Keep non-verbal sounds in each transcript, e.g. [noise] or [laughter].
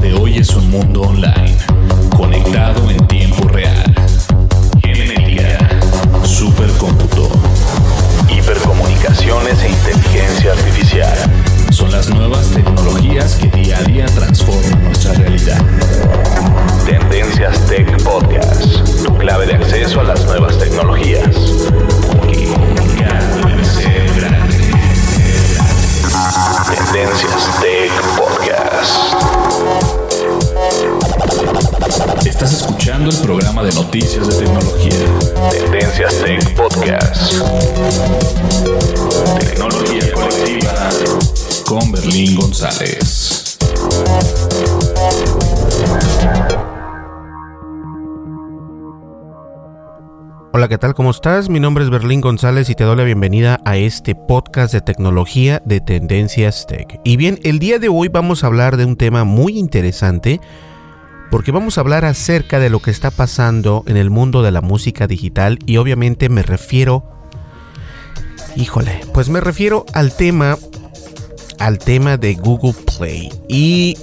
De hoy es un mundo online, conectado en tiempo real. Genética, supercómputo, hipercomunicaciones e inteligencia artificial. Son las nuevas tecnologías que día a día transforman nuestra realidad. Hola, ¿qué tal? ¿Cómo estás? Mi nombre es Berlín González y te doy la bienvenida a este podcast de tecnología de Tendencias Tech. Y bien, el día de hoy vamos a hablar de un tema muy interesante porque vamos a hablar acerca de lo que está pasando en el mundo de la música digital y obviamente me refiero... Híjole, pues me refiero al tema al tema de Google Play y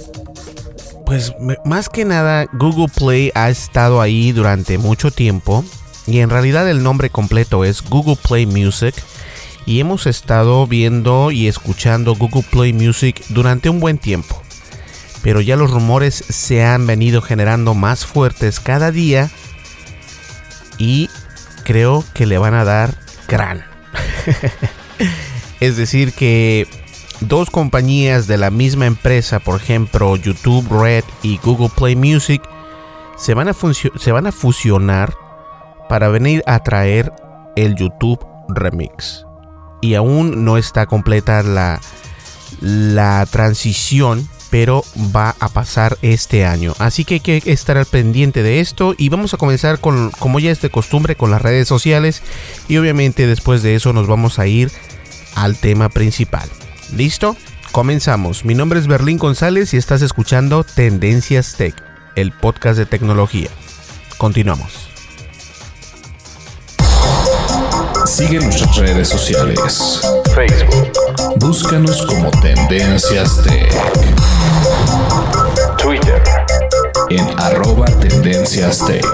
pues más que nada Google Play ha estado ahí durante mucho tiempo y en realidad el nombre completo es Google Play Music y hemos estado viendo y escuchando Google Play Music durante un buen tiempo. Pero ya los rumores se han venido generando más fuertes cada día y creo que le van a dar gran. [laughs] es decir que dos compañías de la misma empresa, por ejemplo YouTube Red y Google Play Music, se van a, se van a fusionar para venir a traer el YouTube Remix. Y aún no está completa la, la transición, pero va a pasar este año. Así que hay que estar al pendiente de esto y vamos a comenzar con, como ya es de costumbre, con las redes sociales. Y obviamente después de eso nos vamos a ir al tema principal. ¿Listo? Comenzamos. Mi nombre es Berlín González y estás escuchando Tendencias Tech, el podcast de tecnología. Continuamos. Sigue nuestras redes sociales. Facebook. Búscanos como Tendencias Tech. Twitter. En arroba Tendencias Tech.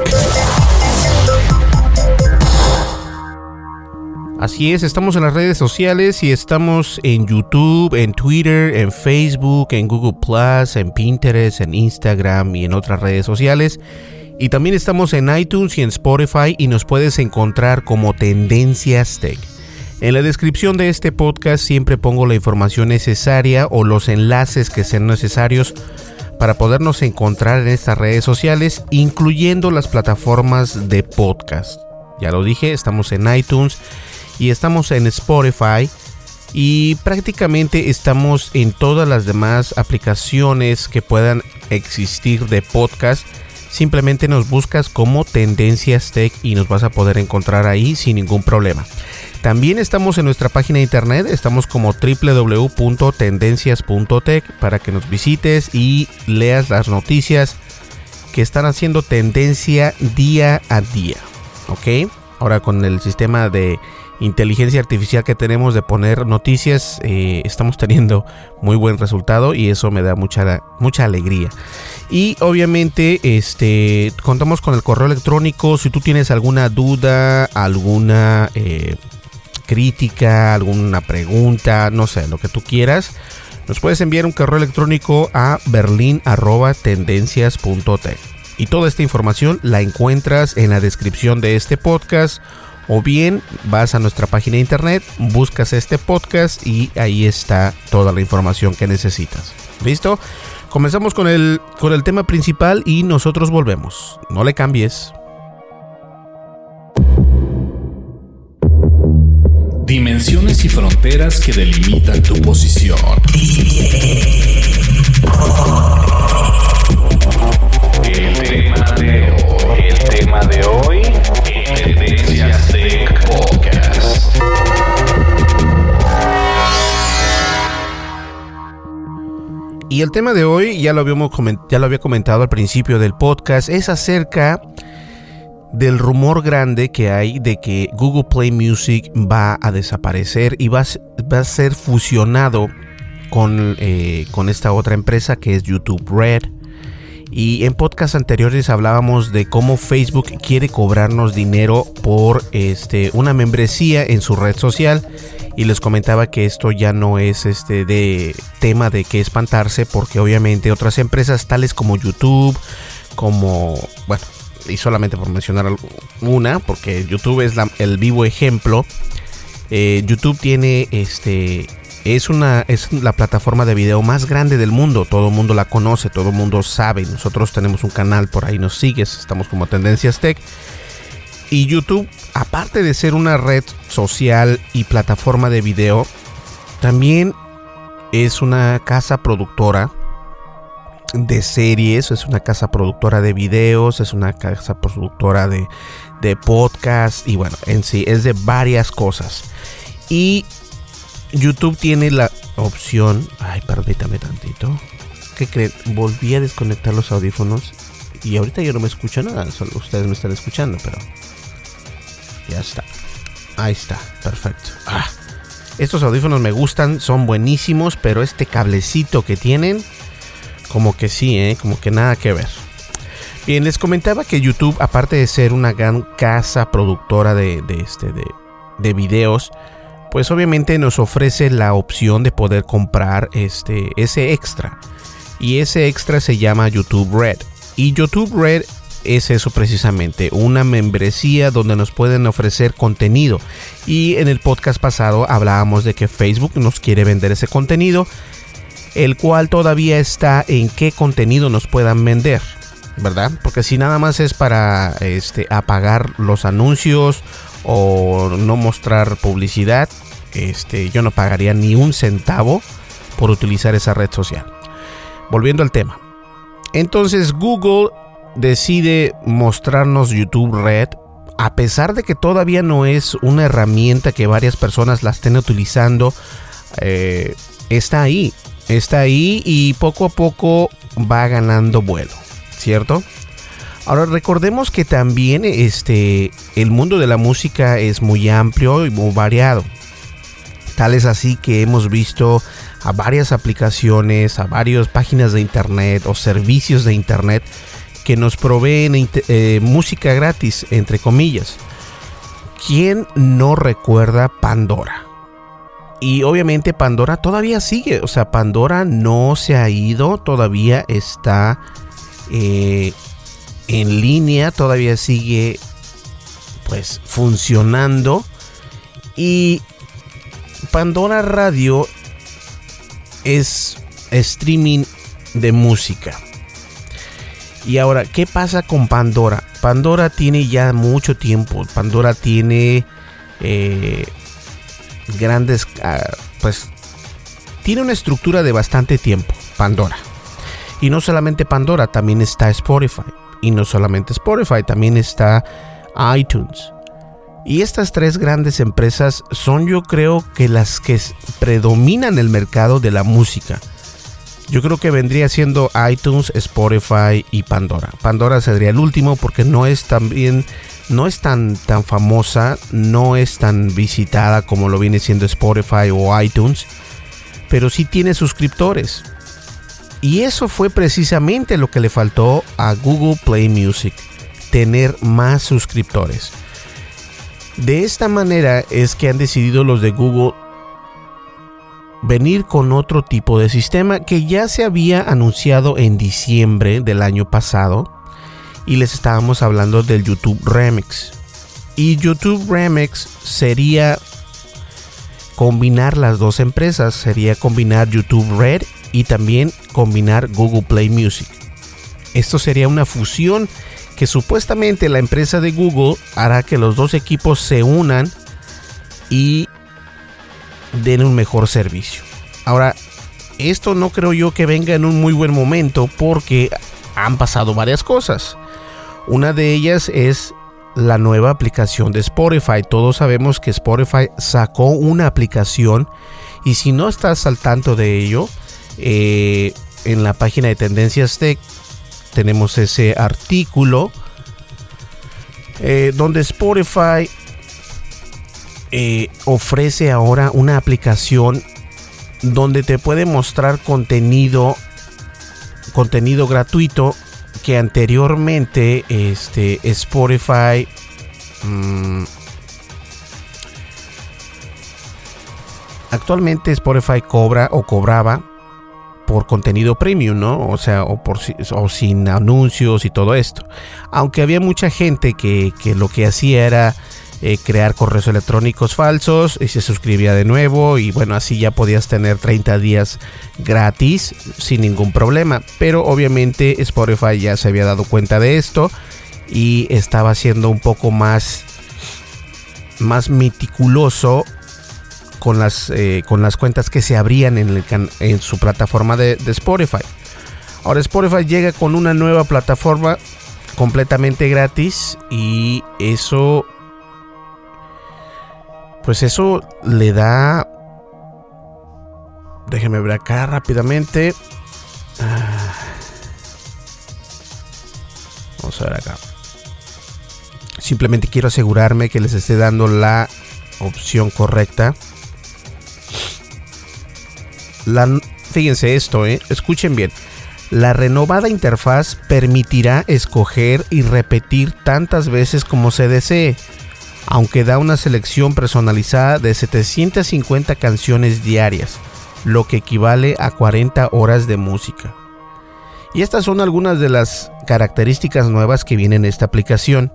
Así es, estamos en las redes sociales y estamos en YouTube, en Twitter, en Facebook, en Google Plus, en Pinterest, en Instagram y en otras redes sociales. Y también estamos en iTunes y en Spotify y nos puedes encontrar como Tendencias Tech. En la descripción de este podcast siempre pongo la información necesaria o los enlaces que sean necesarios para podernos encontrar en estas redes sociales, incluyendo las plataformas de podcast. Ya lo dije, estamos en iTunes y estamos en Spotify y prácticamente estamos en todas las demás aplicaciones que puedan existir de podcast. Simplemente nos buscas como Tendencias Tech y nos vas a poder encontrar ahí sin ningún problema. También estamos en nuestra página de internet, estamos como www.tendencias.tech para que nos visites y leas las noticias que están haciendo tendencia día a día. ¿Ok? Ahora con el sistema de inteligencia artificial que tenemos de poner noticias, eh, estamos teniendo muy buen resultado y eso me da mucha, mucha alegría. Y obviamente este, contamos con el correo electrónico. Si tú tienes alguna duda, alguna eh, crítica, alguna pregunta, no sé, lo que tú quieras, nos puedes enviar un correo electrónico a berlin.tendencias.tech. Y toda esta información la encuentras en la descripción de este podcast o bien vas a nuestra página de internet, buscas este podcast y ahí está toda la información que necesitas. ¿Listo? Comenzamos con el, con el tema principal y nosotros volvemos. No le cambies. Dimensiones y fronteras que delimitan tu posición. El tema de hoy, el tema de hoy, Podcast. Y el tema de hoy, ya lo, habíamos ya lo había comentado al principio del podcast, es acerca del rumor grande que hay de que Google Play Music va a desaparecer y va a, va a ser fusionado con, eh, con esta otra empresa que es YouTube Red. Y en podcasts anteriores hablábamos de cómo Facebook quiere cobrarnos dinero por este, una membresía en su red social. Y les comentaba que esto ya no es este de tema de que espantarse, porque obviamente otras empresas tales como YouTube, como bueno, y solamente por mencionar una, porque YouTube es el vivo ejemplo. Eh, YouTube tiene este es una es la plataforma de video más grande del mundo. Todo el mundo la conoce, todo el mundo sabe. Nosotros tenemos un canal por ahí, nos sigues, estamos como Tendencias Tech. Y YouTube, aparte de ser una red social y plataforma de video, también es una casa productora de series, es una casa productora de videos, es una casa productora de, de y bueno, en sí es de varias cosas. Y YouTube tiene la opción. Ay, permítame tantito. ¿Qué creen? Volví a desconectar los audífonos. Y ahorita yo no me escucho nada. Solo ustedes me están escuchando, pero. Ya está. Ahí está. Perfecto. Ah. Estos audífonos me gustan, son buenísimos, pero este cablecito que tienen, como que sí, ¿eh? como que nada que ver. Bien, les comentaba que YouTube, aparte de ser una gran casa productora de, de este, de, de videos, pues obviamente nos ofrece la opción de poder comprar este, ese extra. Y ese extra se llama YouTube Red. Y YouTube Red es eso precisamente, una membresía donde nos pueden ofrecer contenido. Y en el podcast pasado hablábamos de que Facebook nos quiere vender ese contenido, el cual todavía está en qué contenido nos puedan vender. ¿Verdad? Porque si nada más es para este, apagar los anuncios o no mostrar publicidad, este, yo no pagaría ni un centavo por utilizar esa red social. Volviendo al tema. Entonces Google decide mostrarnos YouTube Red a pesar de que todavía no es una herramienta que varias personas la estén utilizando, eh, está ahí, está ahí y poco a poco va ganando vuelo, ¿cierto? Ahora recordemos que también este, el mundo de la música es muy amplio y muy variado. Tal es así que hemos visto a varias aplicaciones, a varias páginas de internet o servicios de internet que nos proveen eh, música gratis, entre comillas. ¿Quién no recuerda Pandora? Y obviamente Pandora todavía sigue, o sea, Pandora no se ha ido, todavía está eh, en línea, todavía sigue pues funcionando. Y Pandora Radio es streaming de música. Y ahora, ¿qué pasa con Pandora? Pandora tiene ya mucho tiempo. Pandora tiene eh, grandes, ah, pues, tiene una estructura de bastante tiempo. Pandora. Y no solamente Pandora, también está Spotify. Y no solamente Spotify, también está iTunes. Y estas tres grandes empresas son yo creo que las que predominan el mercado de la música. Yo creo que vendría siendo iTunes, Spotify y Pandora. Pandora sería el último porque no es también no es tan, tan famosa, no es tan visitada como lo viene siendo Spotify o iTunes, pero sí tiene suscriptores. Y eso fue precisamente lo que le faltó a Google Play Music, tener más suscriptores. De esta manera es que han decidido los de Google venir con otro tipo de sistema que ya se había anunciado en diciembre del año pasado y les estábamos hablando del YouTube Remix. Y YouTube Remix sería combinar las dos empresas, sería combinar YouTube Red y también combinar Google Play Music. Esto sería una fusión que supuestamente la empresa de Google hará que los dos equipos se unan y den un mejor servicio. Ahora, esto no creo yo que venga en un muy buen momento porque han pasado varias cosas. Una de ellas es la nueva aplicación de Spotify. Todos sabemos que Spotify sacó una aplicación y si no estás al tanto de ello, eh, en la página de Tendencias Tech tenemos ese artículo eh, donde Spotify eh, ofrece ahora una aplicación donde te puede mostrar contenido contenido gratuito que anteriormente este Spotify mm, actualmente Spotify cobra o cobraba por contenido premium, ¿no? O sea, o, por, o sin anuncios y todo esto. Aunque había mucha gente que, que lo que hacía era eh, crear correos electrónicos falsos y se suscribía de nuevo y bueno, así ya podías tener 30 días gratis sin ningún problema. Pero obviamente Spotify ya se había dado cuenta de esto y estaba siendo un poco más, más meticuloso con las, eh, con las cuentas que se abrían en, en su plataforma de, de Spotify. Ahora Spotify llega con una nueva plataforma completamente gratis y eso pues eso le da... Déjenme ver acá rápidamente. Ah. Vamos a ver acá. Simplemente quiero asegurarme que les esté dando la opción correcta. Fíjense esto, ¿eh? escuchen bien. La renovada interfaz permitirá escoger y repetir tantas veces como se desee aunque da una selección personalizada de 750 canciones diarias, lo que equivale a 40 horas de música. Y estas son algunas de las características nuevas que vienen en esta aplicación.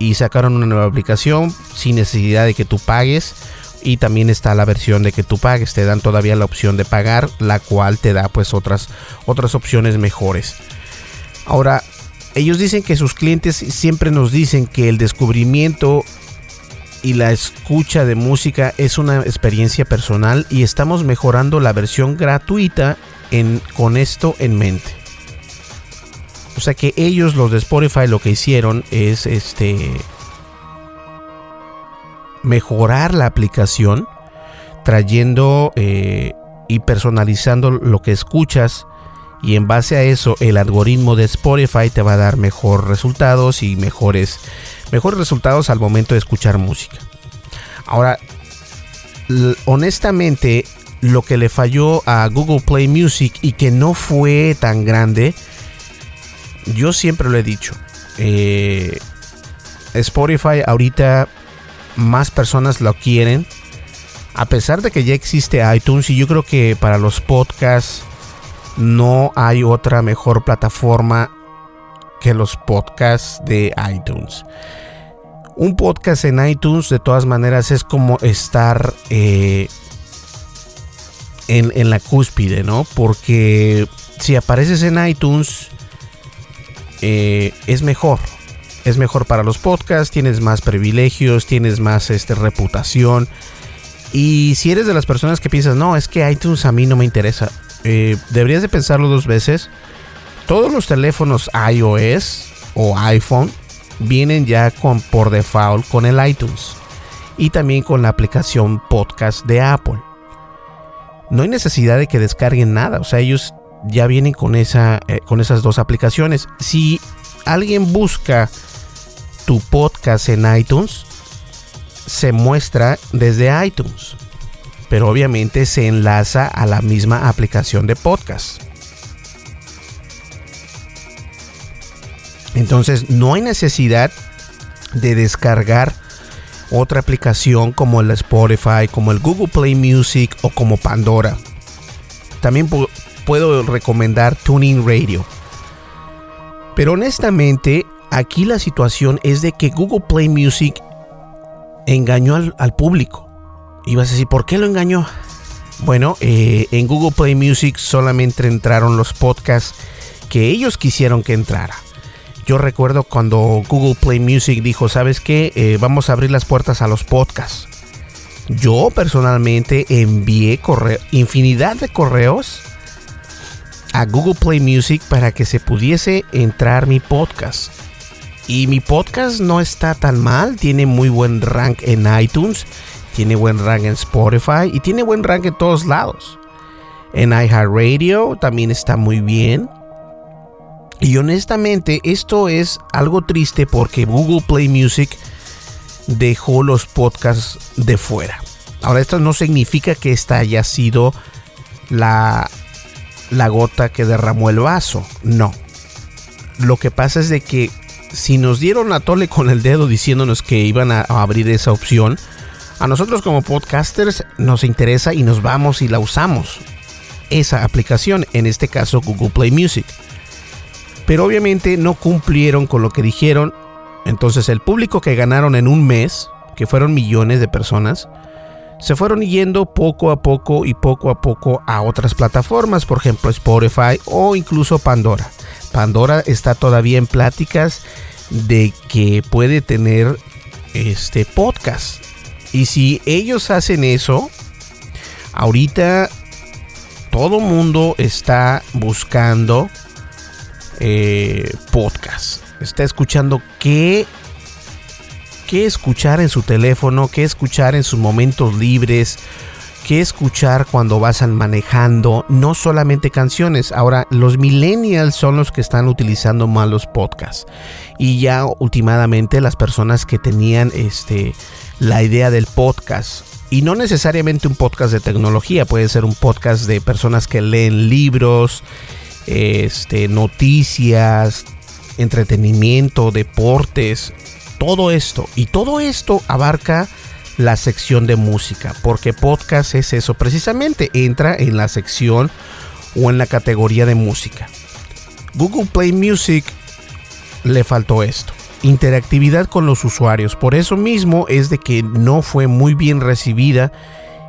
Y sacaron una nueva aplicación sin necesidad de que tú pagues. Y también está la versión de que tú pagues. Te dan todavía la opción de pagar, la cual te da pues otras, otras opciones mejores. Ahora, ellos dicen que sus clientes siempre nos dicen que el descubrimiento y la escucha de música es una experiencia personal y estamos mejorando la versión gratuita en, con esto en mente. O sea que ellos, los de Spotify, lo que hicieron es este mejorar la aplicación, trayendo eh, y personalizando lo que escuchas. Y en base a eso, el algoritmo de Spotify te va a dar mejores resultados y mejores mejores resultados al momento de escuchar música. Ahora, honestamente, lo que le falló a Google Play Music y que no fue tan grande, yo siempre lo he dicho. Eh, Spotify ahorita más personas lo quieren. A pesar de que ya existe iTunes y yo creo que para los podcasts no hay otra mejor plataforma que los podcasts de iTunes. Un podcast en iTunes de todas maneras es como estar eh, en, la cúspide, ¿no? Porque si apareces en iTunes eh, es mejor. Es mejor para los podcasts, tienes más privilegios, tienes más este, reputación. Y si eres de las personas que piensas, no, es que iTunes a mí no me interesa, eh, deberías de pensarlo dos veces todos los teléfonos iOS o iPhone vienen ya con por default con el iTunes y también con la aplicación podcast de Apple. No hay necesidad de que descarguen nada, o sea, ellos ya vienen con esa eh, con esas dos aplicaciones. Si alguien busca tu podcast en iTunes, se muestra desde iTunes, pero obviamente se enlaza a la misma aplicación de podcast. Entonces no hay necesidad de descargar otra aplicación como el Spotify, como el Google Play Music o como Pandora. También puedo recomendar Tuning Radio. Pero honestamente, aquí la situación es de que Google Play Music engañó al, público. Y vas a decir, ¿por qué lo engañó? Bueno, eh, en Google Play Music solamente entraron los podcasts que ellos quisieron que entrara. Yo recuerdo cuando Google Play Music dijo, ¿sabes qué? Eh, vamos a abrir las puertas a los podcasts. Yo personalmente envié infinidad de correos a Google Play Music para que se pudiese entrar mi podcast. Y mi podcast no está tan mal, tiene muy buen rank en iTunes, tiene buen rank en Spotify y tiene buen rank en todos lados. En iHeartRadio también está muy bien. Y honestamente, esto es algo triste porque Google Play Music dejó los podcasts de fuera. Ahora, esto no significa que esta haya sido la, la gota que derramó el vaso. No. Lo que pasa es de que si nos dieron a tole con el dedo diciéndonos que iban a, a abrir esa opción, a nosotros como podcasters nos interesa y nos vamos y la usamos. Esa aplicación, en este caso Google Play Music pero obviamente no cumplieron con lo que dijeron. Entonces el público que ganaron en un mes, que fueron millones de personas, se fueron yendo poco a poco y poco a poco a otras plataformas, por ejemplo Spotify o incluso Pandora. Pandora está todavía en pláticas de que puede tener este podcast. Y si ellos hacen eso, ahorita todo mundo está buscando eh, podcast. Está escuchando qué, qué escuchar en su teléfono, qué escuchar en sus momentos libres, qué escuchar cuando vas manejando, no solamente canciones. Ahora, los millennials son los que están utilizando más los podcasts. Y ya últimamente las personas que tenían este, la idea del podcast. Y no necesariamente un podcast de tecnología, puede ser un podcast de personas que leen libros, este, noticias, entretenimiento, deportes, todo esto. Y todo esto abarca la sección de música, porque podcast es eso precisamente, entra en la sección o en la categoría de música. Google Play Music le faltó esto, interactividad con los usuarios, por eso mismo es de que no fue muy bien recibida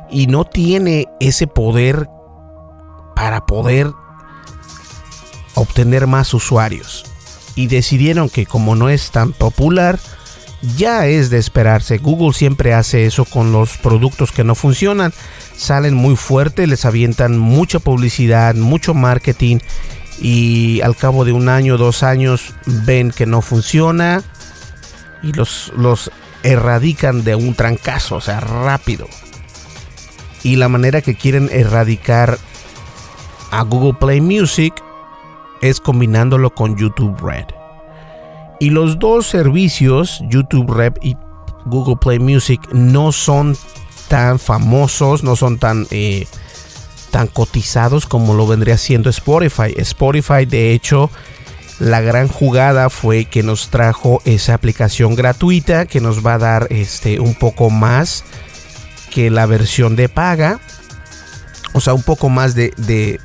y no tiene ese poder para poder obtener más usuarios. Y decidieron que como no es tan popular, ya es de esperarse. Google siempre hace eso con los productos que no funcionan. Salen muy fuerte, les avientan mucha publicidad, mucho marketing y al cabo de un año, dos años ven que no funciona y los, los erradican de un trancazo, o sea, rápido. Y la manera que quieren erradicar a Google Play Music es combinándolo con YouTube Red. Y los dos servicios, YouTube Red y Google Play Music, no son tan famosos, no son tan, eh, tan cotizados como lo vendría siendo Spotify. Spotify, de hecho, la gran jugada fue que nos trajo esa aplicación gratuita que nos va a dar este, un poco más que la versión de paga. O sea, un poco más de, de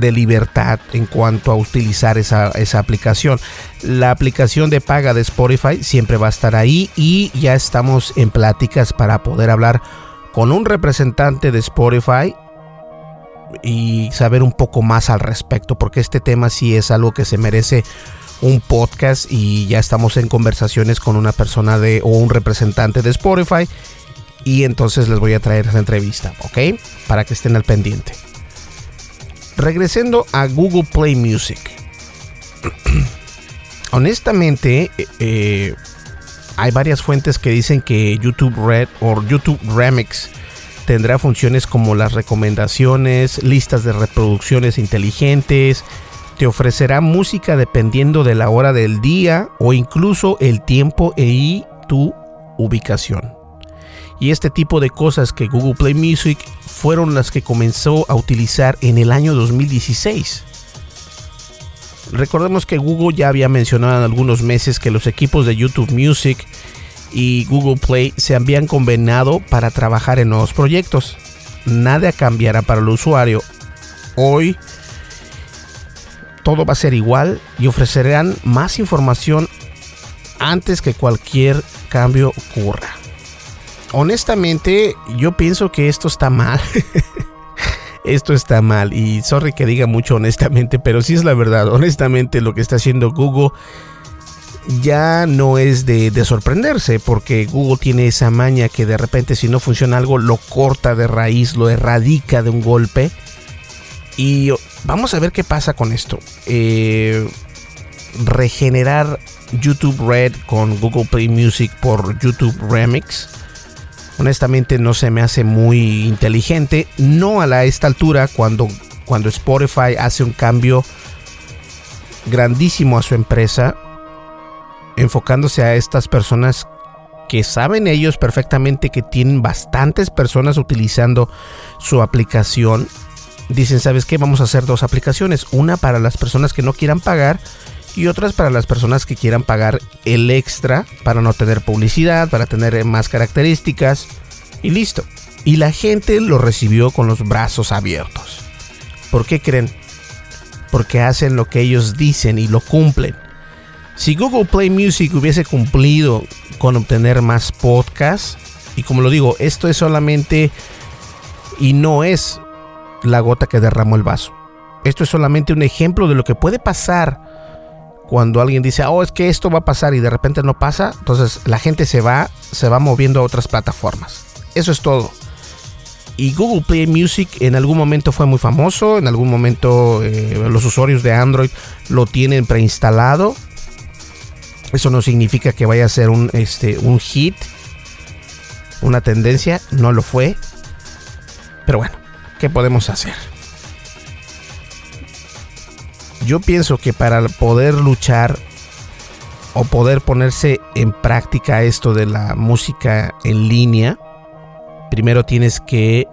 libertad en cuanto a utilizar esa, aplicación. La aplicación de paga de Spotify siempre va a estar ahí y ya estamos en pláticas para poder hablar con un representante de Spotify y saber un poco más al respecto, porque este tema sí es algo que se merece un podcast y ya estamos en conversaciones con una persona de o un representante de Spotify y entonces les voy a traer esa entrevista, ¿ok? Para que estén al pendiente. Regresando a Google Play Music. [clears throat] Honestamente, eh, eh, hay varias fuentes que dicen que YouTube Red o YouTube Remix tendrá funciones como las recomendaciones, listas de reproducciones inteligentes, te ofrecerá música dependiendo de la hora del día o incluso el tiempo y tu ubicación. Y este tipo de cosas que Google Play Music fueron las que comenzó a utilizar en el año 2016. Recordemos que Google ya había mencionado en algunos meses que los equipos de YouTube Music y Google Play se habían convenado para trabajar en nuevos proyectos. Nada cambiará para el usuario. Hoy todo va a ser igual y ofrecerán más información antes que cualquier cambio ocurra. Honestamente, yo pienso que esto está mal. [laughs] esto está mal y sorry que diga mucho honestamente, pero sí es la verdad. Honestamente, lo que está haciendo Google ya no es de, de, sorprenderse porque Google tiene esa maña que de repente si no funciona algo lo corta de raíz, lo erradica de un golpe. Y Vamos a ver qué pasa con esto. Eh, regenerar YouTube Red con Google Play Music por YouTube Remix. Honestamente no se me hace muy inteligente. No a, la, esta altura cuando, cuando Spotify hace un cambio grandísimo a su empresa. Enfocándose a estas personas que saben ellos perfectamente que tienen bastantes personas utilizando su aplicación dicen, ¿sabes qué? Vamos a hacer dos aplicaciones. Una para las personas que no quieran pagar y otras para las personas que quieran pagar el extra para no tener publicidad, para tener más características y listo. Y la gente lo recibió con los brazos abiertos. ¿Por qué creen? Porque hacen lo que ellos dicen y lo cumplen. Si Google Play Music hubiese cumplido con obtener más podcasts, y como lo digo, esto es solamente y no es la gota que derramó el vaso. Esto es solamente un ejemplo de lo que puede pasar cuando alguien dice, oh, es que esto va a pasar y de repente no pasa. Entonces la gente se va, se va moviendo a otras plataformas. Eso es todo. Y Google Play Music en algún momento fue muy famoso, en algún momento eh, los usuarios de Android lo tienen preinstalado. Eso no significa que vaya a ser un, este, un hit, una tendencia, no lo fue. Pero bueno, ¿qué podemos hacer? Yo pienso que para poder luchar o poder ponerse en práctica esto de la música en línea, primero tienes que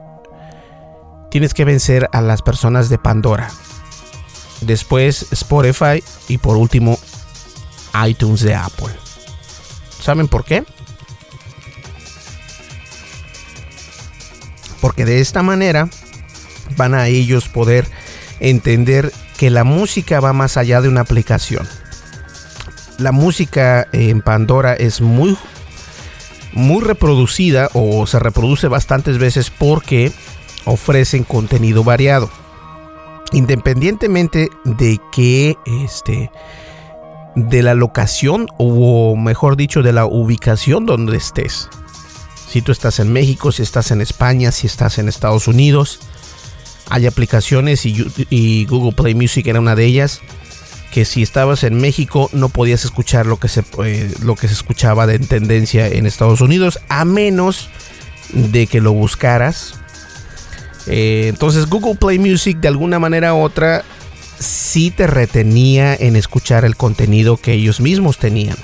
tienes que vencer a las personas de Pandora. Después Spotify y por último iTunes de Apple. ¿Saben por qué? Porque de esta manera van a ellos poder entender que la música va más allá de una aplicación. La música en Pandora es muy muy reproducida o se reproduce bastantes veces porque ofrecen contenido variado. Independientemente de que este de la locación o mejor dicho de la ubicación donde estés. Si tú estás en México, si estás en España, si estás en Estados Unidos, hay aplicaciones y, Google Play Music era una de ellas que si estabas en México no podías escuchar lo que se, eh, lo que se escuchaba de tendencia en Estados Unidos a menos de que lo buscaras. Eh, entonces Google Play Music de alguna manera u otra sí te retenía en escuchar el contenido que ellos mismos tenían.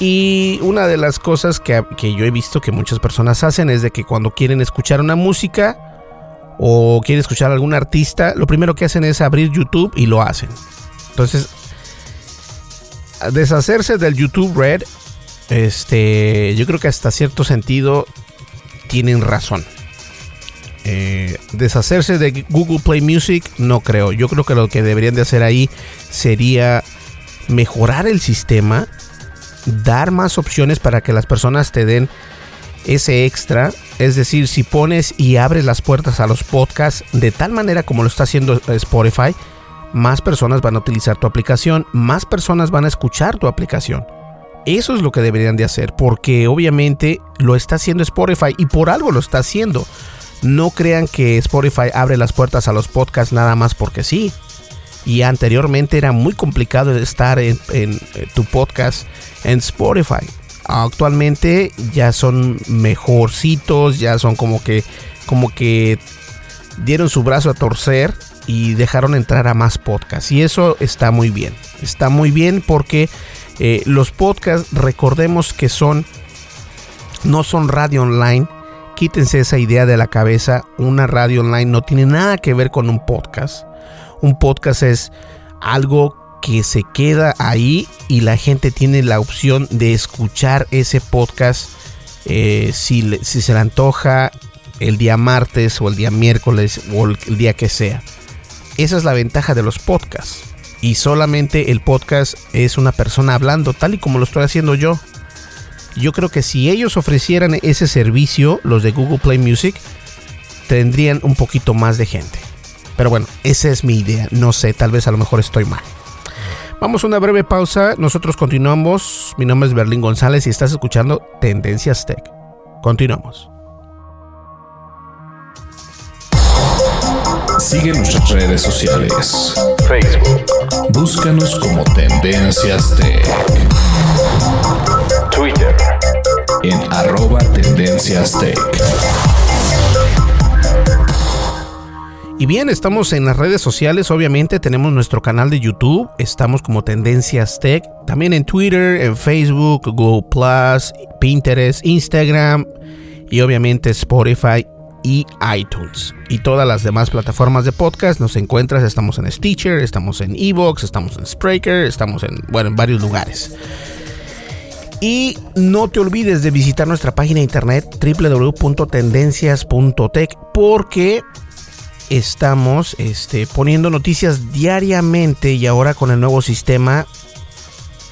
Y una de las cosas que, que yo he visto que muchas personas hacen es de que cuando quieren escuchar una música, o quiere escuchar a algún artista, lo primero que hacen es abrir YouTube y lo hacen. Entonces, deshacerse del YouTube Red, este, yo creo que hasta cierto sentido tienen razón. Eh, deshacerse de Google Play Music, no creo. Yo creo que lo que deberían de hacer ahí sería mejorar el sistema, dar más opciones para que las personas te den ese extra. Es decir, si pones y abres las puertas a los podcasts de tal manera como lo está haciendo Spotify, más personas van a utilizar tu aplicación, más personas van a escuchar tu aplicación. Eso es lo que deberían de hacer, porque obviamente lo está haciendo Spotify y por algo lo está haciendo. No crean que Spotify abre las puertas a los podcasts nada más porque sí. Y anteriormente era muy complicado estar en, en tu podcast en Spotify actualmente ya son mejorcitos, ya son como que como que dieron su brazo a torcer y dejaron entrar a más podcasts. Y eso está muy bien. Está muy bien porque eh, los podcasts, recordemos que son, no son radio online. Quítense esa idea de la cabeza. Una radio online no tiene nada que ver con un podcast. Un podcast es algo que se queda ahí y la gente tiene la opción de escuchar ese podcast eh, si, si se le antoja el día martes o el día miércoles o el día que sea. Esa es la ventaja de los podcasts. Y solamente el podcast es una persona hablando tal y como lo estoy haciendo yo. Yo creo que si ellos ofrecieran ese servicio, los de Google Play Music, tendrían un poquito más de gente. Pero bueno, esa es mi idea. No sé, tal vez a lo mejor estoy mal. Vamos a una breve pausa. Nosotros continuamos. Mi nombre es Berlín González y estás escuchando Tendencias Tech. Continuamos. Sigue nuestras redes sociales. Facebook. Búscanos como Tendencias Tech. Twitter. En arroba Tendencias Tech. Y bien, estamos en las redes sociales, obviamente tenemos nuestro canal de YouTube, estamos como Tendencias Tech, también en Twitter, en Facebook, Google Plus, Pinterest, Instagram y obviamente Spotify y iTunes. Y todas las demás plataformas de podcast nos encuentras, estamos en Stitcher, estamos en Evox, estamos en Spreaker, estamos en, bueno, en varios lugares. Y no te olvides de visitar nuestra página de internet www.tendencias.tech porque estamos este, poniendo noticias diariamente y ahora con el nuevo sistema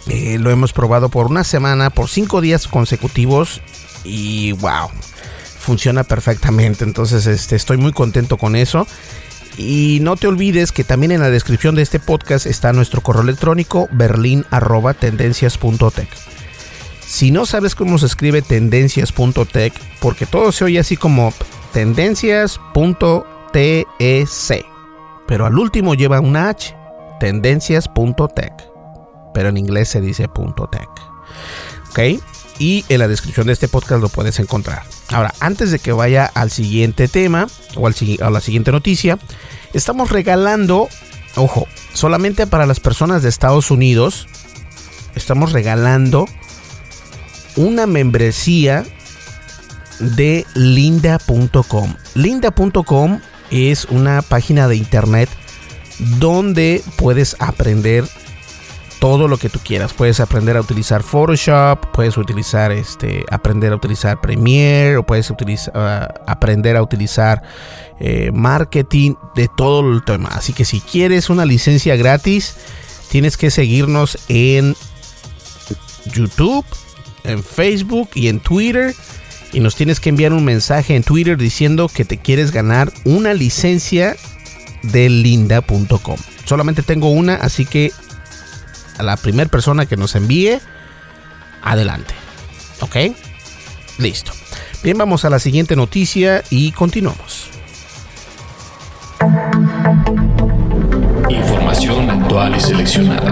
eh, lo hemos probado por una semana, por cinco días consecutivos y wow, funciona perfectamente. Entonces este, estoy muy contento con eso. Y no te olvides que también en la descripción de este podcast está nuestro correo electrónico berlin.tendencias.tech. Si no sabes cómo se escribe tendencias.tech, porque todo se oye así como tendencias.tech TEC. Pero al último lleva un H, tendencias.tech. Pero en inglés se dice .tech. ¿Ok? Y en la descripción de este podcast lo puedes encontrar. Ahora, antes de que vaya al siguiente tema o al, a la siguiente noticia, estamos regalando, ojo, solamente para las personas de Estados Unidos, estamos regalando una membresía de linda.com. Linda.com es una página de internet donde puedes aprender todo lo que tú quieras. Puedes aprender a utilizar Photoshop, puedes utilizar este, aprender a utilizar Premiere, o puedes utilizar, uh, aprender a utilizar eh, marketing de todo el tema. Así que si quieres una licencia gratis, tienes que seguirnos en YouTube, en Facebook y en Twitter y nos tienes que enviar un mensaje en Twitter diciendo que te quieres ganar una licencia de linda.com. Solamente tengo una, así que a la primera persona que nos envíe, adelante. ¿Ok? Listo. Bien, vamos a la siguiente noticia y continuamos. Información actual y seleccionada.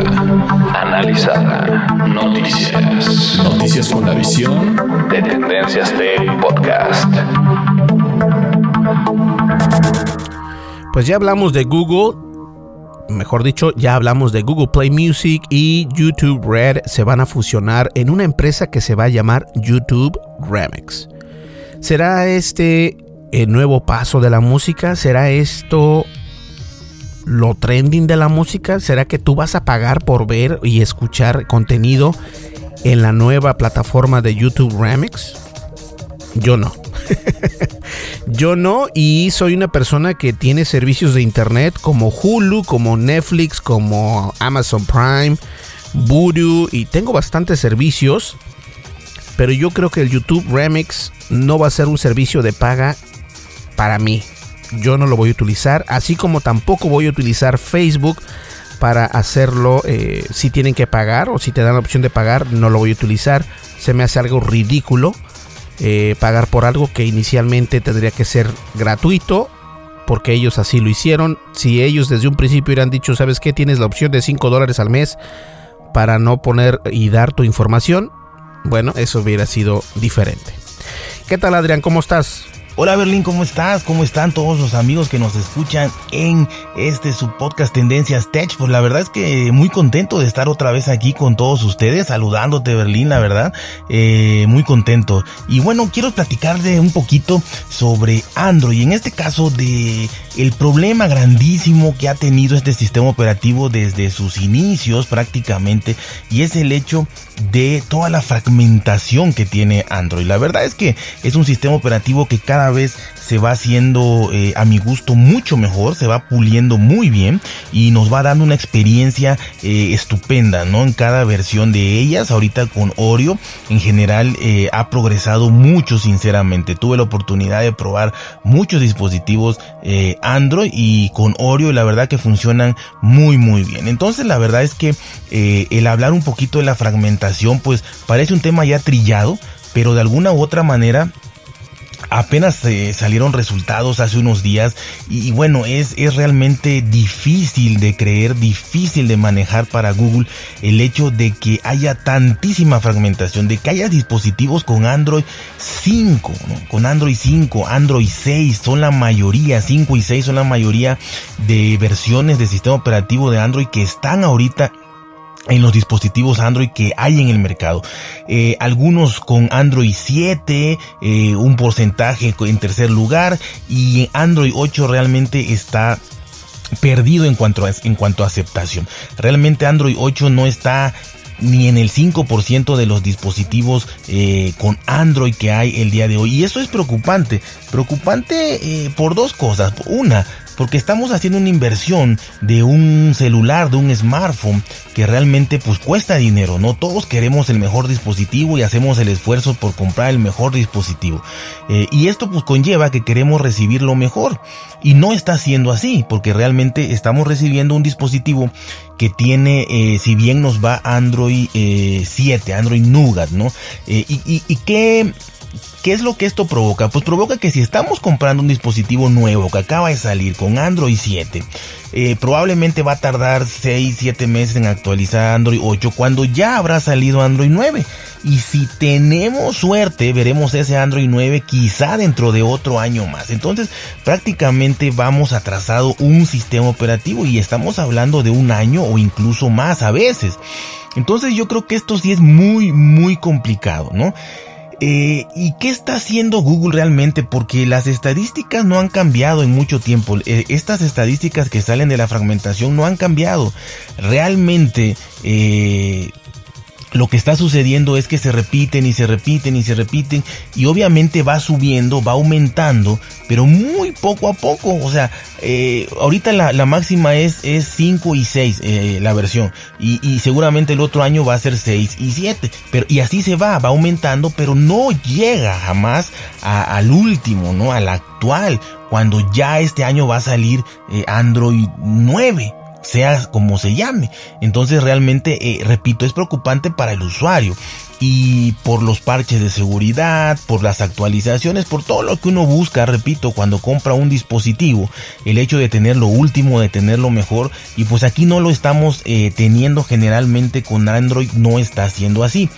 Analizada. Noticias. Noticias con la visión de Tendencias Tech Podcast. Pues ya hablamos de Google. Mejor dicho, ya hablamos de Google Play Music y YouTube Red se van a fusionar en una empresa que se va a llamar YouTube Remix. ¿Será este el nuevo paso de la música? ¿Será esto lo trending de la música? ¿Será que tú vas a pagar por ver y escuchar contenido en la nueva plataforma de YouTube Remix? Yo no. [laughs] Yo no y soy una persona que tiene servicios de internet como Hulu, como Netflix, como Amazon Prime, Voodoo y tengo bastantes servicios. Pero yo creo que el YouTube Remix no va a ser un servicio de paga para mí yo no lo voy a utilizar, así como tampoco voy a utilizar Facebook para hacerlo eh, si tienen que pagar o si te dan la opción de pagar, no lo voy a utilizar. Se me hace algo ridículo eh, pagar por algo que inicialmente tendría que ser gratuito porque ellos así lo hicieron. Si ellos desde un principio hubieran dicho, ¿sabes qué? Tienes la opción de 5 dólares al mes para no poner y dar tu información, bueno, eso hubiera sido diferente. ¿Qué tal Adrián? ¿Cómo estás? Hola Berlín, ¿cómo estás? ¿Cómo están todos los amigos que nos escuchan en este su podcast Tendencias Tech? Pues la verdad es que muy contento de estar otra vez aquí con todos ustedes, saludándote Berlín, la verdad, eh, muy contento. Y bueno, quiero platicarle un poquito sobre Android, en este caso de el problema grandísimo que ha tenido este sistema operativo desde sus inicios prácticamente, y es el hecho de toda la fragmentación que tiene Android. La verdad es que es un sistema operativo que cada vez se va haciendo eh, a mi gusto mucho mejor, se va puliendo muy bien y nos va dando una experiencia eh, estupenda, ¿no? En cada versión de ellas, ahorita con Oreo, en general eh, ha progresado mucho, sinceramente. Tuve la oportunidad de probar muchos dispositivos Android y con Oreo, la verdad que funcionan muy, muy bien. Entonces, la verdad es que el hablar un poquito de la fragmentación, pues parece un tema ya trillado, pero de alguna u otra manera apenas eh, salieron resultados hace unos días y, bueno, es, es realmente difícil de creer, difícil de manejar para Google el hecho de que haya tantísima fragmentación, de que haya dispositivos con Android 5, con Android 5, Android 6, son la mayoría, 5 y 6 son la mayoría de versiones de sistema operativo de Android que están ahorita en los dispositivos Android que hay en el mercado. Eh, algunos con Android 7, eh, un porcentaje en tercer lugar y Android 8 realmente está perdido en cuanto a, en cuanto aceptación. Realmente Android 8 no está ni en el 5% de los dispositivos eh, con Android que hay el día de hoy. Y eso es preocupante. Preocupante por dos cosas. Una, porque estamos haciendo una inversión de un celular, de un smartphone que realmente pues cuesta dinero, ¿no? Todos queremos el mejor dispositivo y hacemos el esfuerzo por comprar el mejor dispositivo. Eh, y esto pues conlleva que queremos recibir lo mejor. Y no está siendo así, porque realmente estamos recibiendo un dispositivo que tiene, eh, si bien nos va Android 7, eh, Android Nougat, ¿no? y, y, y qué ¿Qué es lo que esto provoca? Pues provoca que si estamos comprando un dispositivo nuevo que acaba de salir con Android 7, eh, probablemente va a tardar 6, 7 meses en actualizar Android 8 cuando ya habrá salido Android 9. Y si tenemos suerte, veremos ese Android 9 quizá dentro de otro año más. Entonces prácticamente vamos atrasado un sistema operativo y estamos hablando de un año o incluso más a veces. Entonces yo creo que esto sí es muy, muy complicado, ¿no? Eh, ¿Y qué está haciendo Google realmente? Porque las estadísticas no han cambiado en mucho tiempo. Eh, estas estadísticas que salen de la fragmentación no han cambiado. Realmente eh, lo que está sucediendo es que se repiten y se repiten y se repiten y obviamente va subiendo, va aumentando, pero muy poco a poco. O sea, eh, ahorita la, máxima es, es 5 y 6 eh, la versión y, seguramente el otro año va a ser 6 y 7. Pero, y así se va, va aumentando, pero no llega jamás al último, ¿no? Al actual, cuando ya este año va a salir eh, Android 9 sea como se llame. Entonces realmente, eh, repito, es preocupante para el usuario. Y por los parches de seguridad, por las actualizaciones, por todo lo que uno busca, repito, cuando compra un dispositivo, el hecho de tener lo último, de tener lo mejor, y pues aquí no lo estamos eh, teniendo generalmente con Android, no está siendo así.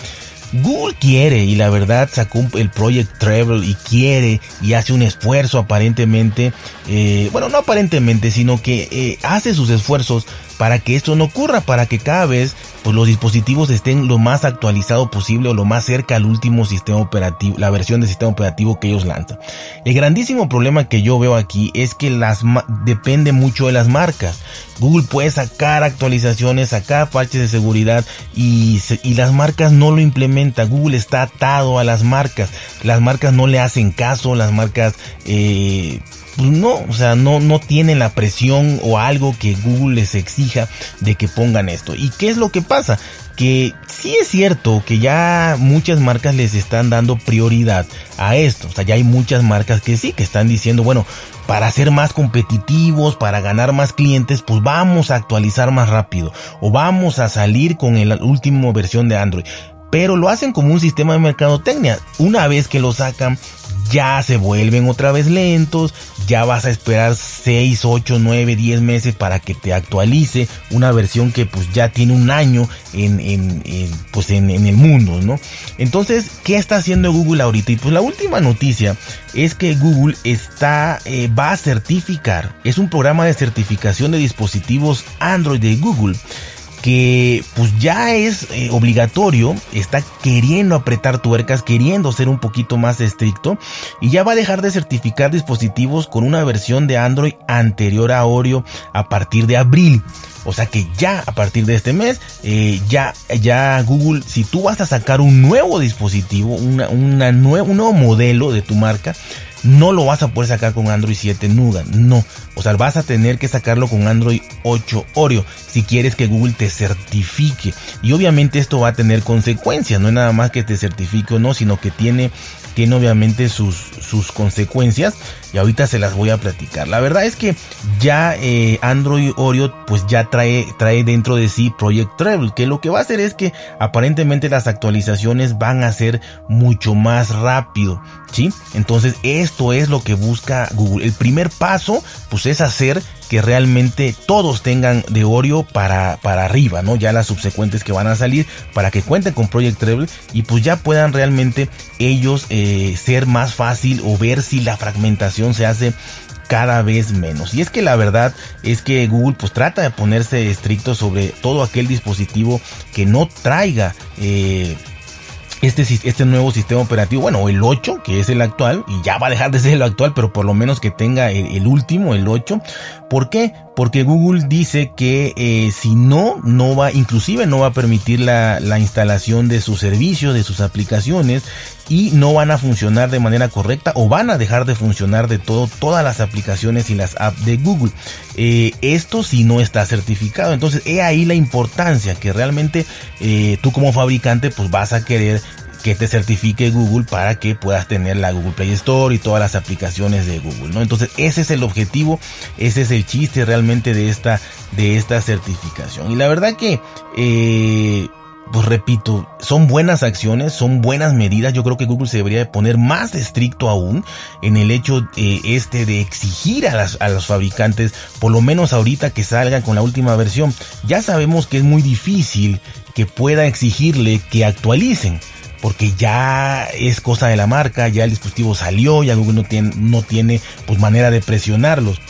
Google quiere y la verdad sacó el Project Travel y quiere y hace un esfuerzo aparentemente, eh, bueno no aparentemente, sino que eh, hace sus esfuerzos para que esto no ocurra, para que cada vez pues, los dispositivos estén lo más actualizado posible o lo más cerca al último sistema operativo, la versión de sistema operativo que ellos lanzan. El grandísimo problema que yo veo aquí es que las depende mucho de las marcas. Google puede sacar actualizaciones, sacar parches de seguridad y, y las marcas no lo implementan. Google está atado a las marcas. Las marcas no le hacen caso, las marcas eh, pues no, o sea, no, no tienen la presión o algo que Google les exija de que pongan esto. ¿Y qué es lo que pasa? Que sí es cierto que ya muchas marcas les están dando prioridad a esto. O sea, ya hay muchas marcas que sí, que están diciendo, bueno, para ser más competitivos, para ganar más clientes, pues vamos a actualizar más rápido o vamos a salir con la última versión de Android. Pero lo hacen como un sistema de mercadotecnia. Una vez que lo sacan, ya se vuelven otra vez lentos, ya vas a esperar 6, 8, 9, 10 meses para que te actualice una versión que pues ya tiene un año en, en, pues en, el mundo, ¿no? Entonces, ¿qué está haciendo Google ahorita? Y pues la última noticia es que Google está, eh, va a certificar, es un programa de certificación de dispositivos Android de Google que pues ya es eh, obligatorio, está queriendo apretar tuercas, queriendo ser un poquito más estricto y ya va a dejar de certificar dispositivos con una versión de Android anterior a Oreo a partir de abril. O sea que ya a partir de este mes, eh, ya, ya Google, si tú vas a sacar un nuevo dispositivo, una, un nuevo modelo de tu marca, no lo vas a poder sacar con Android 7 Nougat, no. O sea, vas a tener que sacarlo con Android 8 Oreo si quieres que Google te certifique. Y obviamente esto va a tener consecuencias, no es nada más que te certifique o no, sino que tiene tiene obviamente sus, sus consecuencias y ahorita se las voy a platicar. La verdad es que ya eh, Android Oreo pues ya trae, trae dentro de sí Project Treble, que lo que va a hacer es que aparentemente las actualizaciones van a ser mucho más rápido, ¿sí? Entonces esto es lo que busca Google. El primer paso pues es hacer que realmente todos tengan de Oreo para, para arriba, ¿no? Ya las subsecuentes que van a salir para que cuenten con Project Treble y pues ya puedan realmente ellos eh, ser más fácil o ver si la fragmentación se hace cada vez menos. Y es que la verdad es que Google pues trata de ponerse estricto sobre todo aquel dispositivo que no traiga eh, este, este nuevo sistema operativo, bueno, el 8, que es el actual, y ya va a dejar de ser el actual, pero por lo menos que tenga el, último, el 8. ¿Por qué? Porque Google dice que eh, si no, no va, inclusive no va a permitir la, la instalación de sus servicios, de sus aplicaciones, y no van a funcionar de manera correcta o van a dejar de funcionar de todo todas las aplicaciones y las apps de Google. Eh, esto si no está certificado. Entonces, he ahí la importancia que realmente eh, tú como fabricante pues vas a querer que te certifique Google para que puedas tener la Google Play Store y todas las aplicaciones de Google, ¿no? Entonces, ese es el objetivo, ese es el chiste realmente de esta, de esta certificación. Y la verdad que, eh, pues repito, son buenas acciones, son buenas medidas. Yo creo que Google se debería de poner más estricto aún en el hecho eh, este de exigir a, a los fabricantes, por lo menos ahorita que salgan con la última versión. Ya sabemos que es muy difícil que pueda exigirle que actualicen porque ya es cosa de la marca, ya el dispositivo salió, ya Google no tiene, no tiene pues manera de presionarlos.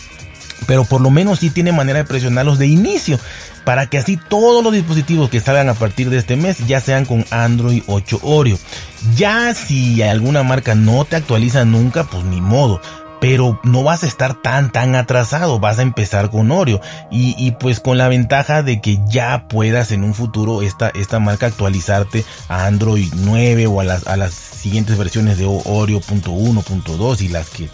Pero por lo menos sí tiene manera de presionarlos de inicio para que así todos los dispositivos que salgan a partir de este mes ya sean con Android 8 Oreo. Ya si alguna marca no te actualiza nunca, pues ni modo pero no vas a estar tan tan atrasado, vas a empezar con Oreo. Y, y, pues con la ventaja de que ya puedas en un futuro esta, esta marca actualizarte a Android 9 o a las, a las siguientes versiones de Oreo.1.2 y las que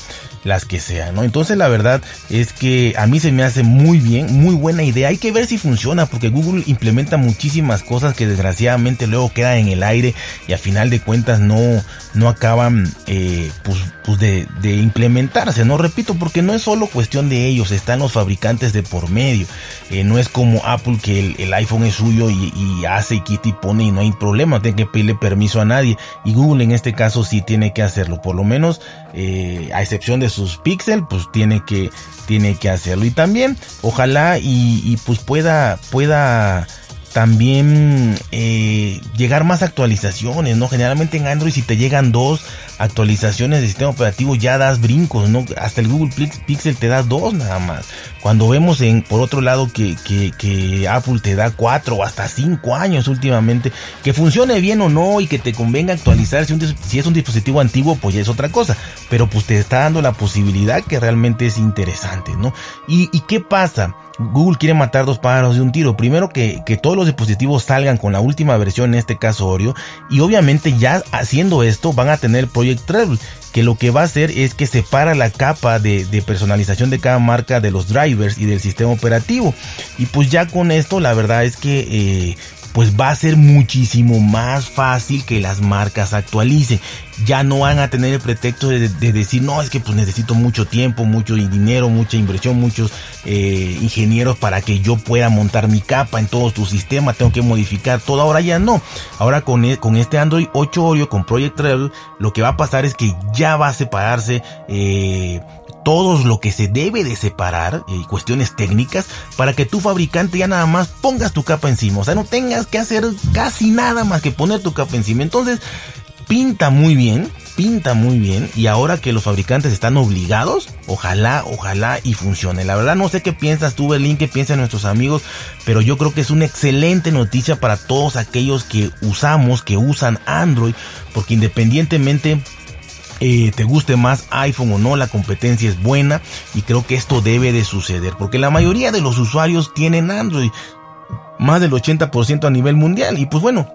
las que sean, ¿no? Entonces la verdad es que a mí se me hace muy bien, muy buena idea. Hay que ver si funciona porque Google implementa muchísimas cosas que desgraciadamente luego quedan en el aire y a final de cuentas no, no acaban eh, pues, pues de, implementarse, ¿no? Repito, porque no es solo cuestión de ellos, están los fabricantes de por medio. Eh, no es como Apple que el, iPhone es suyo y, hace y quita y pone y no hay problema, tiene que pedirle permiso a nadie. Y Google en este caso sí tiene que hacerlo, por lo menos eh, a excepción de sus píxeles, pues tiene que, tiene que hacerlo. Y también, ojalá y, y pues pueda, pueda también eh, llegar más actualizaciones, ¿no? Generalmente en Android si te llegan dos actualizaciones de sistema operativo ya das brincos, ¿no? Hasta el Google Pixel te da dos nada más. Cuando vemos en, por otro lado que, que, Apple te da cuatro o hasta cinco años últimamente, que funcione bien o no y que te convenga actualizar, si, si es un dispositivo antiguo pues ya es otra cosa, pero pues te está dando la posibilidad que realmente es interesante, ¿no? ¿Y, y qué pasa? Google quiere matar dos pájaros de un tiro. Primero que, que, todos los dispositivos salgan con la última versión, en este caso Oreo. Y obviamente ya haciendo esto van a tener Project. Que lo que va a hacer es que separa la capa de, de, personalización de cada marca de los drivers y del sistema operativo. Y pues ya con esto la verdad es que eh, pues va a ser muchísimo más fácil que las marcas actualicen. Ya no van a tener el pretexto de, decir, no, es que pues necesito mucho tiempo, mucho dinero, mucha inversión, muchos eh, ingenieros para que yo pueda montar mi capa en todo tu sistema, tengo que modificar todo. Ahora ya no. Ahora con, e, con este Android 8 Oreo, con Project Travel, lo que va a pasar es que ya va a separarse eh, todo lo que se debe de separar, y eh, cuestiones técnicas, para que tu fabricante ya nada más pongas tu capa encima. O sea, no tengas que hacer casi nada más que poner tu capa encima. Entonces, pinta muy bien, pinta muy bien. Y ahora que los fabricantes están obligados, ojalá, ojalá y funcione. La verdad no sé qué piensas tú, Berlín, qué piensan nuestros amigos, pero yo creo que es una excelente noticia para todos aquellos que usamos, que usan Android, porque independientemente eh, te guste más iPhone o no, la competencia es buena y creo que esto debe de suceder porque la mayoría de los usuarios tienen Android, más del 80% a nivel mundial y pues bueno,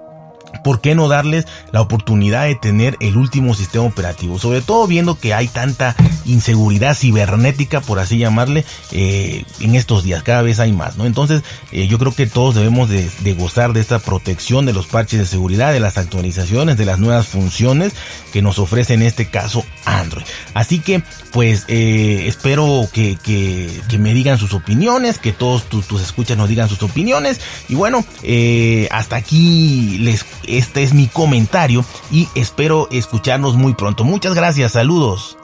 ¿por qué no darles la oportunidad de tener el último sistema operativo? Sobre todo viendo que hay tanta inseguridad cibernética, por así llamarle, eh, en estos días, cada vez hay más, ¿no? Entonces, eh, yo creo que todos debemos de, gozar de esta protección de los parches de seguridad, de las actualizaciones, de las nuevas funciones que nos ofrece en este caso Android. Así que, pues, eh, espero que, me digan sus opiniones, que todos tus escuchas nos digan sus opiniones. Y bueno, hasta aquí les este es mi comentario y espero escucharnos muy pronto. Muchas gracias, saludos.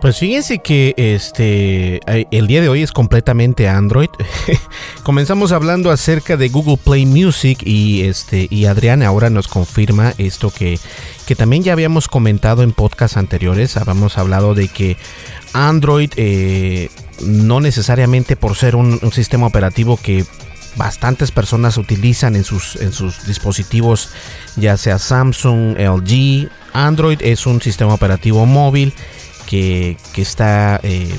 Pues fíjense que este el día de hoy es completamente Android. [laughs] Comenzamos hablando acerca de Google Play Music y este y Adrián ahora nos confirma esto que, que también ya habíamos comentado en podcasts anteriores. Habíamos hablado de que Android eh, no necesariamente por ser un sistema operativo que bastantes personas utilizan en sus, en sus dispositivos, ya sea Samsung, LG. Android es un sistema operativo móvil que, está eh,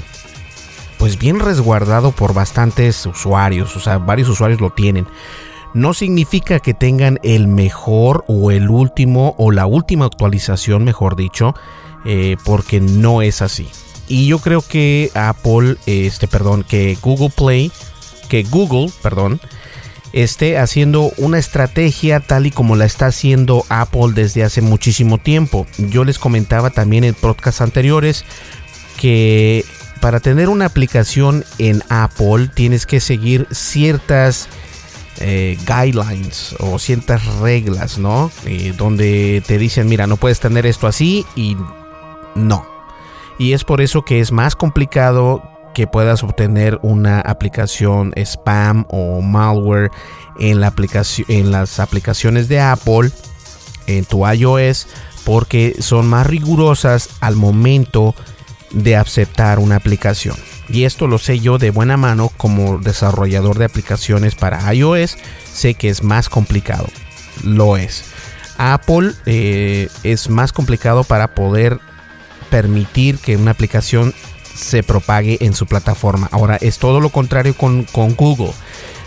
pues bien resguardado por bastantes usuarios, o sea, varios usuarios lo tienen. No significa que tengan el mejor o el último o la última actualización, mejor dicho, eh, porque no es así. Y yo creo que Apple, este, perdón, que Google Play que Google, perdón, esté haciendo una estrategia tal y como la está haciendo Apple desde hace muchísimo tiempo. Yo les comentaba también en podcasts anteriores que para tener una aplicación en Apple tienes que seguir ciertas eh, guidelines o ciertas reglas, ¿no? Donde te dicen, mira, no puedes tener esto así y no. Y es por eso que es más complicado que puedas obtener una aplicación spam o malware en, la aplicación, en las aplicaciones de Apple en tu iOS porque son más rigurosas al momento de aceptar una aplicación. Y esto lo sé yo de buena mano como desarrollador de aplicaciones para iOS. Sé que es más complicado. Lo es. Apple eh, es más complicado para poder permitir que una aplicación se propague en su plataforma. Ahora es todo lo contrario con, Google.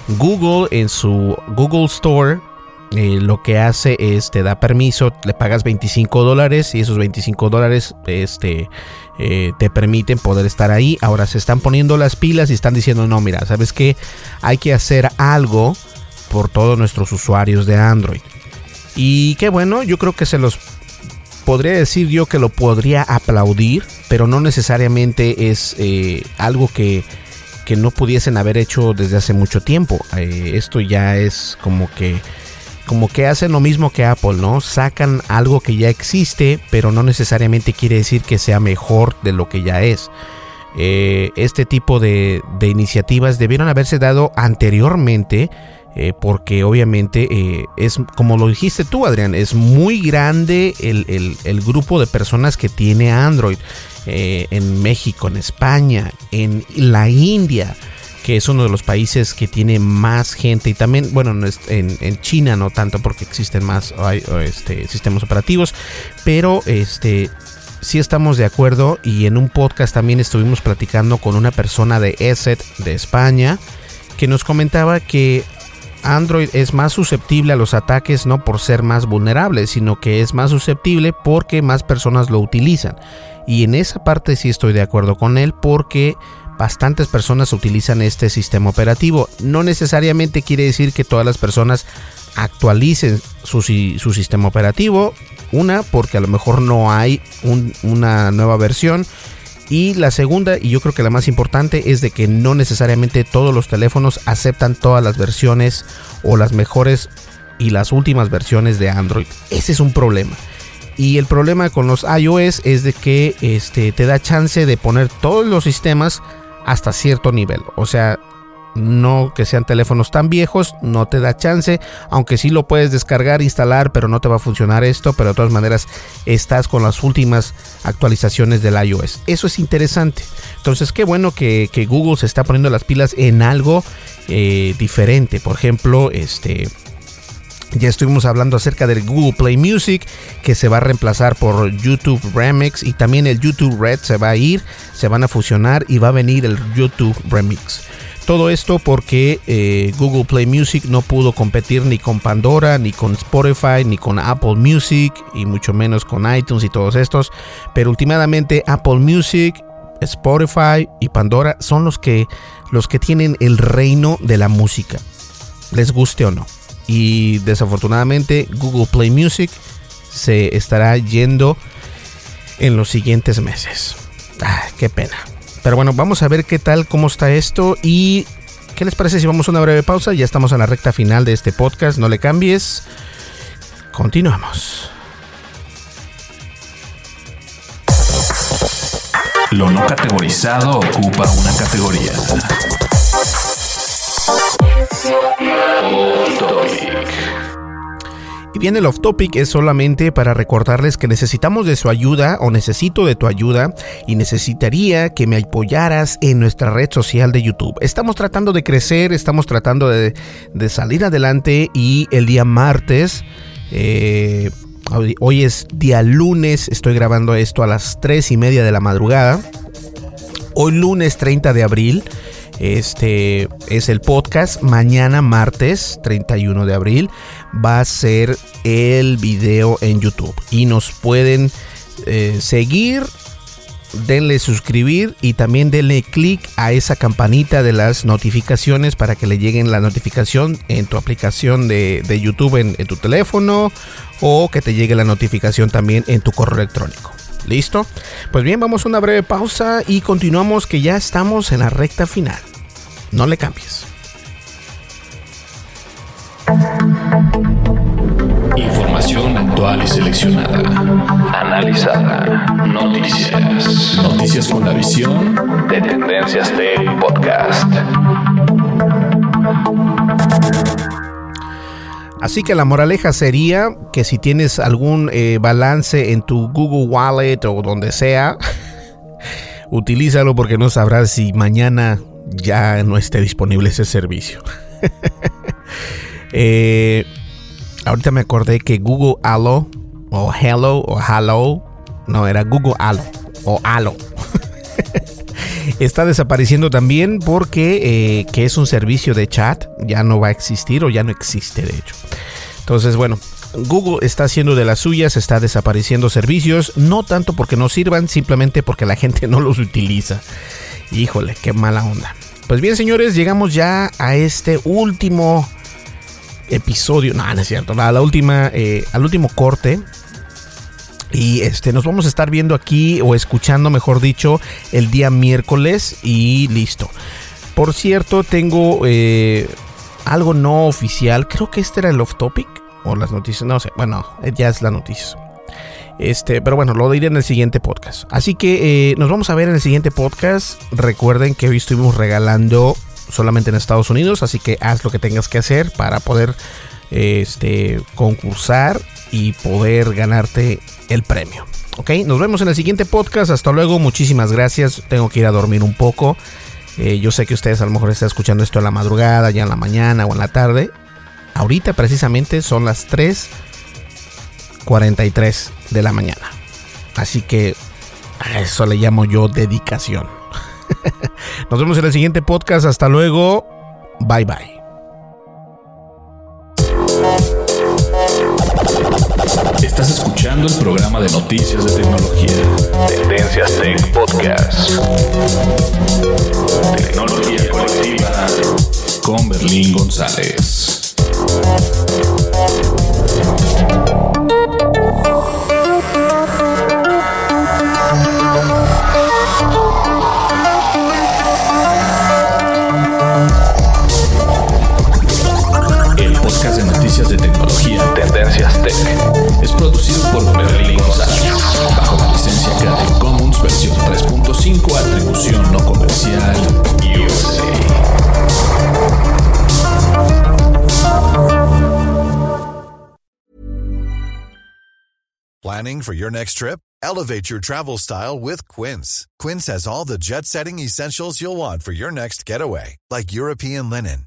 Google en su Google Store eh, lo que hace es te da permiso, le pagas 25 dólares y esos 25 dólares este, eh, te permiten poder estar ahí. Ahora se están poniendo las pilas y están diciendo, no, mira, ¿sabes qué? Hay que hacer algo por todos nuestros usuarios de Android. Y qué bueno, yo creo que se los podría decir yo que lo podría aplaudir, pero no necesariamente es eh, algo que, que, no pudiesen haber hecho desde hace mucho tiempo. Eh, esto ya es como que como que hacen lo mismo que Apple, ¿no? Sacan algo que ya existe, pero no necesariamente quiere decir que sea mejor de lo que ya es. Eh, este tipo de, de iniciativas debieron haberse dado anteriormente eh, porque obviamente eh, es como lo dijiste tú Adrián, es muy grande el, grupo de personas que tiene Android eh, en México, en España, en la India que es uno de los países que tiene más gente y también, bueno, en, en China no tanto porque existen más este, sistemas operativos, pero este, sí estamos de acuerdo y en un podcast también estuvimos platicando con una persona de ESET de España que nos comentaba que Android es más susceptible a los ataques no por ser más vulnerable, sino que es más susceptible porque más personas lo utilizan. Y en esa parte sí estoy de acuerdo con él porque bastantes personas utilizan este sistema operativo. No necesariamente quiere decir que todas las personas actualicen su, su sistema operativo. Una, porque a lo mejor no hay una nueva versión. Y la segunda, y yo creo que la más importante, es de que no necesariamente todos los teléfonos aceptan todas las versiones o las mejores y las últimas versiones de Android. Ese es un problema. Y el problema con los iOS es de que este, te da chance de poner todos los sistemas hasta cierto nivel. O sea, no que sean teléfonos tan viejos, no te da chance, aunque sí lo puedes descargar, instalar, pero no te va a funcionar esto, pero de todas maneras estás con las últimas actualizaciones del iOS. Eso es interesante. Entonces, qué bueno que, Google se está poniendo las pilas en algo eh, diferente. Por ejemplo, este... Ya estuvimos hablando acerca del Google Play Music que se va a reemplazar por YouTube Remix y también el YouTube Red se va a ir, se van a fusionar y va a venir el YouTube Remix. Todo esto porque eh, Google Play Music no pudo competir ni con Pandora, ni con Spotify, ni con Apple Music, y mucho menos con iTunes y todos estos. Pero últimamente Apple Music, Spotify y Pandora son los que, los que tienen el reino de la música, les guste o no. Y desafortunadamente Google Play Music se estará yendo en los siguientes meses. Ah, qué pena. Pero bueno, vamos a ver qué tal, cómo está esto y qué les parece si vamos a una breve pausa. Ya estamos en la recta final de este podcast, no le cambies. Continuamos. Lo no categorizado ocupa una categoría. Y bien, el off topic es solamente para recordarles que necesitamos de su ayuda o necesito de tu ayuda y necesitaría que me apoyaras en nuestra red social de YouTube. Estamos tratando de crecer, estamos tratando de, salir adelante y el día martes, eh, hoy, es día lunes, estoy grabando esto a las 3 y media de la madrugada. Hoy lunes 30 de abril. Este es el podcast. Mañana martes 31 de abril va a ser el video en YouTube. Y nos pueden eh, seguir, denle suscribir y también denle clic a esa campanita de las notificaciones para que le lleguen la notificación en tu aplicación de, YouTube en, en tu teléfono o que te llegue la notificación también en tu correo electrónico. ¿Listo? Pues bien, vamos a una breve pausa y continuamos que ya estamos en la recta final. No le cambies. Información actual y seleccionada. Analizada. Noticias. Noticias con la visión de Tendencias Tech Podcast. Así que la moraleja sería que si tienes algún eh, balance en tu Google Wallet o donde sea, [laughs] utilízalo porque no sabrás si mañana ya no esté disponible ese servicio. [laughs] Eh, ahorita me acordé que Google Allo o Hello o Hello, no, era Google Allo o Allo. [laughs] Está desapareciendo también porque eh, que es un servicio de chat, ya no va a existir o ya no existe de hecho. Entonces, bueno, Google está haciendo de las suyas, está desapareciendo servicios, no tanto porque no sirvan, simplemente porque la gente [laughs] no los utiliza. Híjole, qué mala onda. Pues bien, señores, llegamos ya a este último episodio. No, no es cierto. La última, eh, al último corte. Y este, nos vamos a estar viendo aquí o escuchando, mejor dicho, el día miércoles y listo. Por cierto, tengo eh, algo no oficial. Creo que este era el off topic o las noticias. No sé. Bueno, ya es la noticia. Este, pero bueno, lo diré en el siguiente podcast. Así que eh, nos vamos a ver en el siguiente podcast. Recuerden que hoy estuvimos regalando solamente en Estados Unidos, así que haz lo que tengas que hacer para poder este, concursar y poder ganarte el premio. Ok, nos vemos en el siguiente podcast. Hasta luego, muchísimas gracias. Tengo que ir a dormir un poco. Eh, yo sé que ustedes a lo mejor están escuchando esto en la madrugada, ya en la mañana o en la tarde. Ahorita precisamente son las 3 43 de la mañana. Así que a eso le llamo yo dedicación. [laughs] Nos vemos en el siguiente podcast. Hasta luego. Bye bye. Estás escuchando el programa de noticias de tecnología. Tendencias Tech Podcast. Tecnología colectiva con Berlín González. Tendencias Tech es producido por Berlín González bajo la licencia Creative Commons versión 3.5 atribución no comercial USA. Planning for your next trip? Elevate your travel style with Quince. Quince has all the jet setting essentials you'll want for your next getaway, like European linen,